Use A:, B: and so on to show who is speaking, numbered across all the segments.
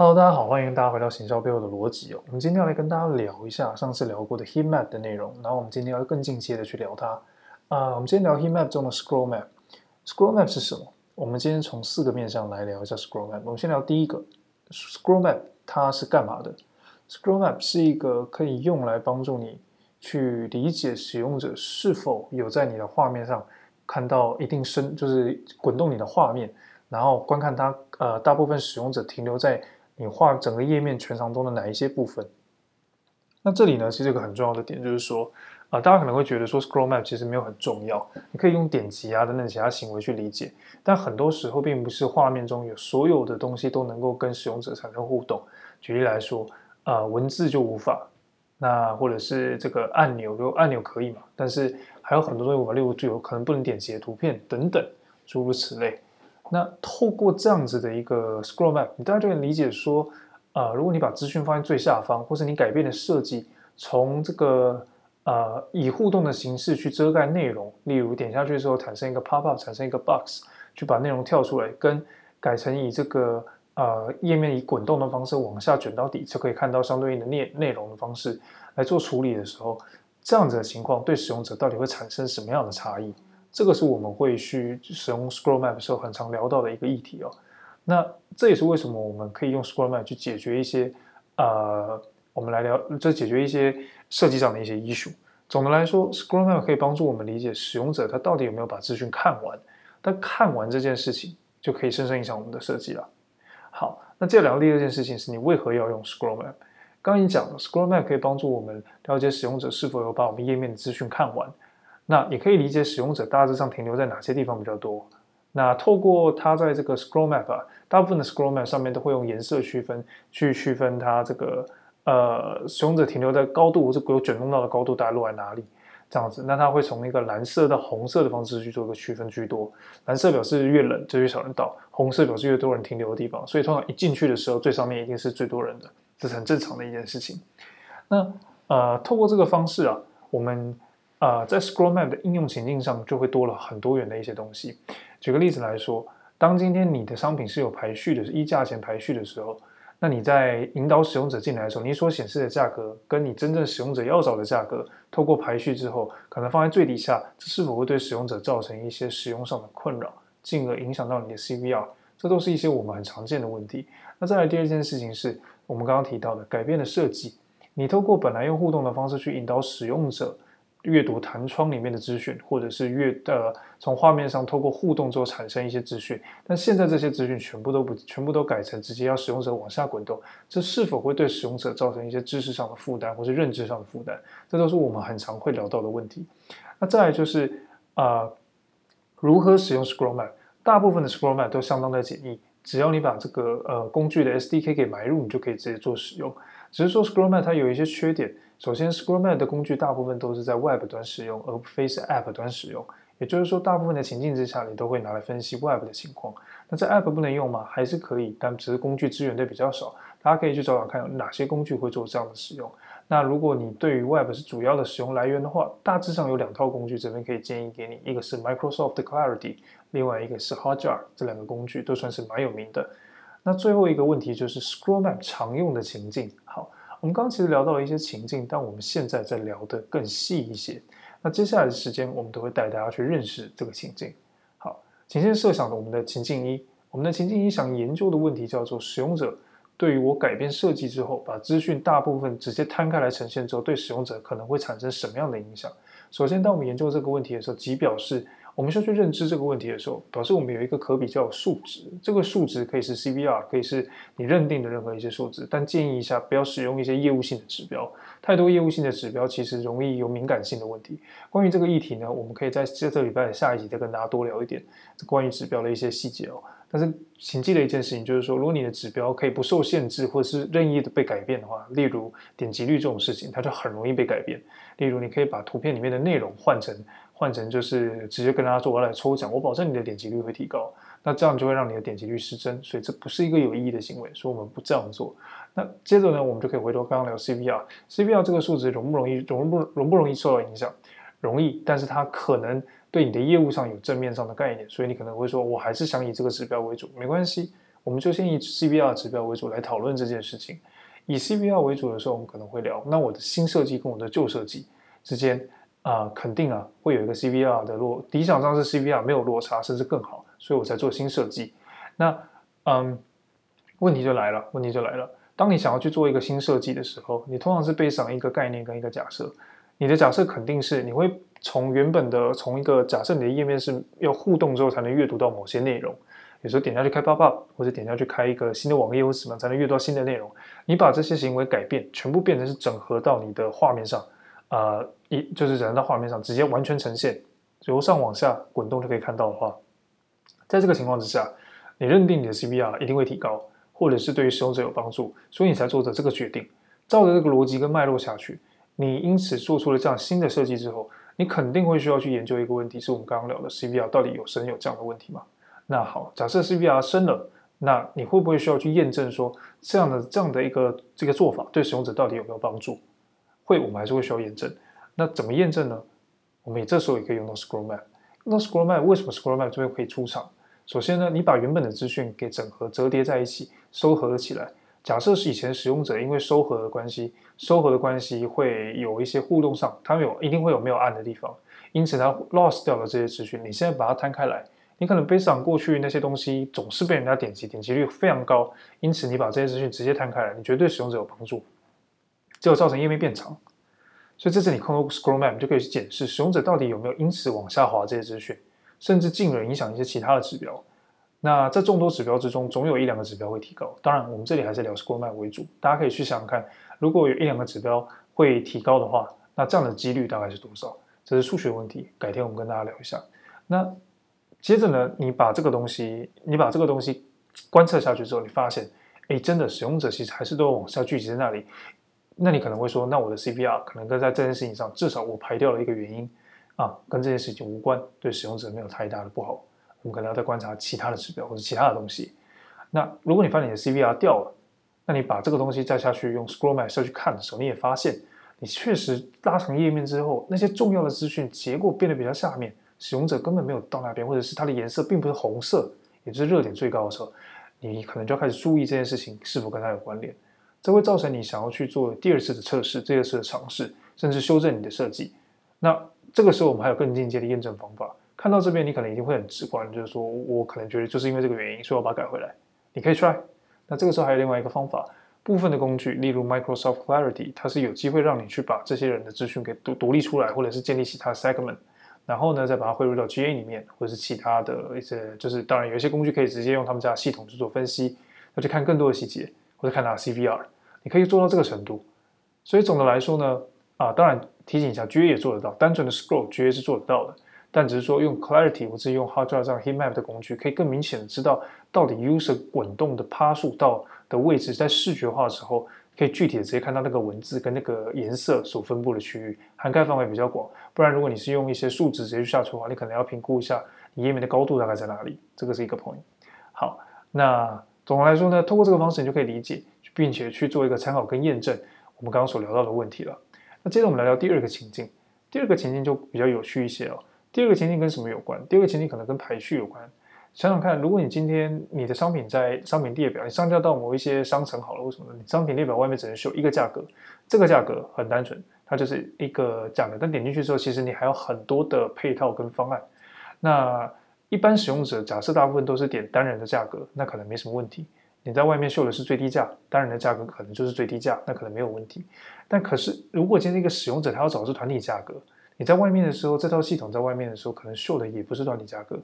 A: Hello，大家好，欢迎大家回到行销背后的逻辑哦。我们今天要来跟大家聊一下上次聊过的 Heat Map 的内容，然后我们今天要更进阶的去聊它。啊、呃，我们今天聊 Heat Map 中的 Scroll Map。Scroll Map 是什么？我们今天从四个面向来聊一下 Scroll Map。我们先聊第一个，Scroll Map 它是干嘛的？Scroll Map 是一个可以用来帮助你去理解使用者是否有在你的画面上看到一定深，就是滚动你的画面，然后观看它。呃，大部分使用者停留在你画整个页面全长中的哪一些部分？那这里呢，其实有个很重要的点就是说，啊、大家可能会觉得说，scroll map 其实没有很重要，你可以用点击啊等等其他行为去理解，但很多时候并不是画面中有所有的东西都能够跟使用者产生互动。举例来说，啊、呃，文字就无法，那或者是这个按钮，就按钮可以嘛，但是还有很多东西无法，例如就有可能不能点击的图片等等，诸如此类。那透过这样子的一个 scroll map，你大家就能理解说，呃，如果你把资讯放在最下方，或是你改变的设计，从这个呃以互动的形式去遮盖内容，例如点下去之后产生一个 pop up，产生一个 box，去把内容跳出来，跟改成以这个呃页面以滚动的方式往下卷到底，就可以看到相对应的内内容的方式来做处理的时候，这样子的情况对使用者到底会产生什么样的差异？这个是我们会去使用 Scroll Map 的时候很常聊到的一个议题哦。那这也是为什么我们可以用 Scroll Map 去解决一些呃，我们来聊，就解决一些设计上的一些 issue。总的来说，Scroll Map 可以帮助我们理解使用者他到底有没有把资讯看完。但看完这件事情就可以深深影响我们的设计了。好，那接下来聊第二件事情是你为何要用 Scroll Map？刚刚已经讲了，Scroll Map 可以帮助我们了解使用者是否有把我们页面的资讯看完。那也可以理解使用者大致上停留在哪些地方比较多。那透过它在这个 scroll map 啊，大部分的 scroll map 上面都会用颜色区分去区分它这个呃使用者停留在高度或者有卷动到的高度大概落在哪里这样子。那它会从一个蓝色到红色的方式去做一个区分居多。蓝色表示越冷就越少人到，红色表示越多人停留的地方。所以通常一进去的时候，最上面一定是最多人的，这是很正常的一件事情。那呃，透过这个方式啊，我们。啊、在 Scroll Map 的应用情境上，就会多了很多元的一些东西。举个例子来说，当今天你的商品是有排序的，是依价钱排序的时候，那你在引导使用者进来的时候，你所显示的价格跟你真正使用者要找的价格，透过排序之后，可能放在最底下，这是否会对使用者造成一些使用上的困扰，进而影响到你的 CVR？这都是一些我们很常见的问题。那再来第二件事情是我们刚刚提到的改变的设计，你透过本来用互动的方式去引导使用者。阅读弹窗里面的资讯，或者是阅呃从画面上透过互动之后产生一些资讯，但现在这些资讯全部都不全部都改成直接要使用者往下滚动，这是否会对使用者造成一些知识上的负担，或是认知上的负担？这都是我们很常会聊到的问题。那再来就是啊、呃，如何使用 Scroll Map？大部分的 Scroll Map 都相当的简易，只要你把这个呃工具的 SDK 给埋入，你就可以直接做使用。只是说 Scroll Map 它有一些缺点。首先，Scroll Map 的工具大部分都是在 Web 端使用，而非是 App 端使用。也就是说，大部分的情境之下，你都会拿来分析 Web 的情况。那在 App 不能用吗？还是可以，但只是工具资源都比较少。大家可以去找找看，有哪些工具会做这样的使用。那如果你对于 Web 是主要的使用来源的话，大致上有两套工具，这边可以建议给你，一个是 Microsoft Clarity，另外一个是 Hotjar，这两个工具都算是蛮有名的。那最后一个问题就是 Scroll Map 常用的情境，好。我们刚刚其实聊到了一些情境，但我们现在在聊得更细一些。那接下来的时间，我们都会带大家去认识这个情境。好，请先设想的我们的情境一，我们的情境一想研究的问题叫做：使用者对于我改变设计之后，把资讯大部分直接摊开来呈现之后，对使用者可能会产生什么样的影响？首先，当我们研究这个问题的时候，即表示。我们需要去认知这个问题的时候，表示我们有一个可比较数值。这个数值可以是 CVR，可以是你认定的任何一些数值。但建议一下，不要使用一些业务性的指标。太多业务性的指标其实容易有敏感性的问题。关于这个议题呢，我们可以在这个礼拜的下一集再跟大家多聊一点关于指标的一些细节哦。但是请记得一件事情，就是说，如果你的指标可以不受限制，或者是任意的被改变的话，例如点击率这种事情，它就很容易被改变。例如，你可以把图片里面的内容换成。换成就是直接跟大家说，我来抽奖，我保证你的点击率会提高。那这样就会让你的点击率失真，所以这不是一个有意义的行为，所以我们不这样做。那接着呢，我们就可以回头刚刚聊 CVR，CVR 这个数值容不容易容不容不容易受到影响？容易，但是它可能对你的业务上有正面上的概念，所以你可能会说，我还是想以这个指标为主，没关系，我们就先以 CVR 指标为主来讨论这件事情。以 CVR 为主的时候，我们可能会聊，那我的新设计跟我的旧设计之间啊、肯定啊会有一个 CVR 的落，理想上是 CVR 没有落差，甚至更好，所以我才做新设计。那嗯，问题就来了，问题就来了。当你想要去做一个新设计的时候，你通常是背上一个概念跟一个假设。你的假设肯定是你会从原本的从一个假设你的页面是要互动之后才能阅读到某些内容，有时候点下去开 pop up 或者点下去开一个新的网页或什么才能阅读到新的内容。你把这些行为改变，全部变成是整合到你的画面上，呃，一就是整合到画面上，直接完全呈现，由上往下滚动就可以看到的话，在这个情况之下，你认定你的 CVR 一定会提高。或者是对于使用者有帮助，所以你才做的这个决定。照着这个逻辑跟脉络下去，你因此做出了这样新的设计之后，你肯定会需要去研究一个问题，是我们刚刚聊的 CVR 到底有升有降的问题吗？那好，假设 CVR 升了，那你会不会需要去验证说这样的这样的一个这个做法对使用者到底有没有帮助？会，我们还是会需要验证。那怎么验证呢？我们也这时候也可以用到 Scroll Map。那 Scroll Map 为什么 Scroll Map 这边可以出场？首先呢，你把原本的资讯给整合折叠在一起，收合了起来。假设是以前使用者因为收合的关系，收合的关系会有一些互动上，它有一定会有没有按的地方，因此它 lost 掉了这些资讯。你现在把它摊开来，你可能 based on 过去那些东西总是被人家点击，点击率非常高，因此你把这些资讯直接摊开来，你绝对使用者有帮助，结果造成页面变长。所以这次你通过 scroll map 就可以去检视使用者到底有没有因此往下滑这些资讯。甚至进而影响一些其他的指标。那在众多指标之中，总有一两个指标会提高。当然，我们这里还是聊 Scroll Map 为主。大家可以去想想看，如果有一两个指标会提高的话，那这样的几率大概是多少？这是数学问题，改天我们跟大家聊一下。那接着呢，你把这个东西，你把这个东西观测下去之后，你发现，哎，真的使用者其实还是都往下聚集在那里。那你可能会说，那我的 CVR 可能跟在这件事情上，至少我排掉了一个原因。啊，跟这件事情无关，对使用者没有太大的不好。我们可能要再观察其他的指标或者其他的东西。那如果你发现你的 CVR 掉了，那你把这个东西再下去用 Scroll Map 下去看的时候，你也发现你确实拉长页面之后，那些重要的资讯结构变得比较下面，使用者根本没有到那边，或者是它的颜色并不是红色，也就是热点最高的时候，你可能就要开始注意这件事情是否跟它有关联。这会造成你想要去做第二次的测试、第二次的尝试，甚至修正你的设计。那这个时候，我们还有更进阶的验证方法。看到这边，你可能一定会很直观，就是说我可能觉得就是因为这个原因，所以我把它改回来。你可以 try。那这个时候还有另外一个方法，部分的工具，例如 Microsoft Clarity，它是有机会让你去把这些人的资讯给独独立出来，或者是建立其他 segment，然后呢再把它汇入到 GA 里面，或者是其他的一些，就是当然有一些工具可以直接用他们家的系统去做分析，要去看更多的细节，或者看它 CVR，你可以做到这个程度。所以总的来说呢，啊，当然。提醒一下，GA 也做得到，单纯的 scroll，GA 是做得到的，但只是说用 Clarity 或者用 Hotjar 这样 heat map 的工具，可以更明显的知道到底 user 滚动的趴数到的位置，在视觉化的时候，可以具体的直接看到那个文字跟那个颜色所分布的区域，涵盖范围比较广。不然，如果你是用一些数值直接去下出的话，你可能要评估一下你页面的高度大概在哪里，这个是一个 point。好，那总的来说呢，通过这个方式，你就可以理解，并且去做一个参考跟验证我们刚刚所聊到的问题了。那接着我们来聊第二个情境，第二个情境就比较有趣一些哦。第二个情境跟什么有关？第二个情境可能跟排序有关。想想看，如果你今天你的商品在商品列表，你上架到某一些商城好了，为什么呢？你商品列表外面只能秀一个价格，这个价格很单纯，它就是一个价格。但点进去之后，其实你还有很多的配套跟方案。那一般使用者假设大部分都是点单人的价格，那可能没什么问题。你在外面秀的是最低价，单人的价格可能就是最低价，那可能没有问题。但可是，如果今天一个使用者他要找的是团体价格，你在外面的时候，这套系统在外面的时候，可能秀的也不是团体价格，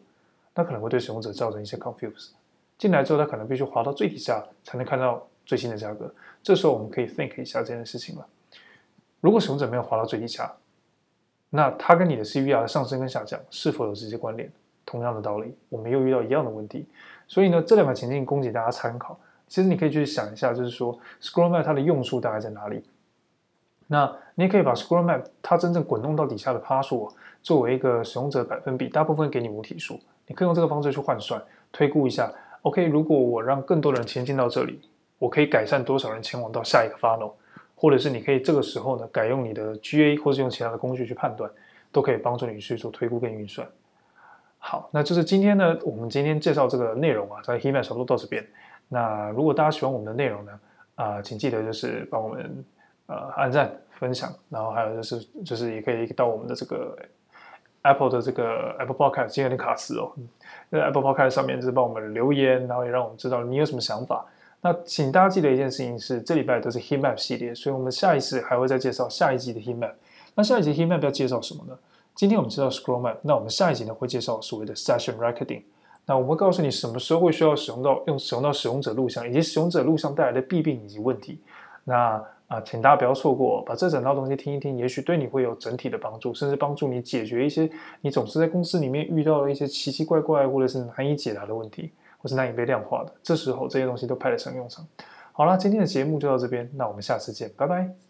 A: 那可能会对使用者造成一些 confuse。进来之后，他可能必须滑到最底下才能看到最新的价格。这时候我们可以 think 一下这件事情了。如果使用者没有滑到最底下，那他跟你的 CVR 的上升跟下降是否有直接关联？同样的道理，我们又遇到一样的问题。所以呢，这两个情境供给大家参考。其实你可以去想一下，就是说 Scroll Map 它的用处大概在哪里？那你也可以把 Scroll Map 它真正滚动到底下的趴数作为一个使用者百分比，大部分给你母体数，你可以用这个方式去换算，推估一下。OK，如果我让更多人前进到这里，我可以改善多少人前往到下一个 funnel，或者是你可以这个时候呢，改用你的 GA 或是用其他的工具去判断，都可以帮助你去做推估跟运算。好，那就是今天呢，我们今天介绍这个内容啊，在 Heat Map 差不多到这边。那如果大家喜欢我们的内容呢，啊、请记得就是帮我们呃按赞、分享，然后还有就是就是也可以到我们的这个 Apple 的这个 Apple Podcast，今天有点卡词哦，在 Apple Podcast 上面就是帮我们留言，然后也让我们知道你有什么想法。那请大家记得一件事情是，这礼拜都是 HeMap 系列，所以我们下一次还会再介绍下一集的 HeMap。那下一集 HeMap 要介绍什么呢？今天我们知道 Scroll Map，那我们下一集呢会介绍所谓的 Session Recording。那我们告诉你什么时候会需要使用到用使用到使用者录像，以及使用者录像带来的弊病以及问题。那啊、请大家不要错过，把这整套东西听一听，也许对你会有整体的帮助，甚至帮助你解决一些你总是在公司里面遇到的一些奇奇怪怪或者是难以解答的问题，或是难以被量化的。这时候这些东西都派得上用场。好了，今天的节目就到这边，那我们下次见，拜拜。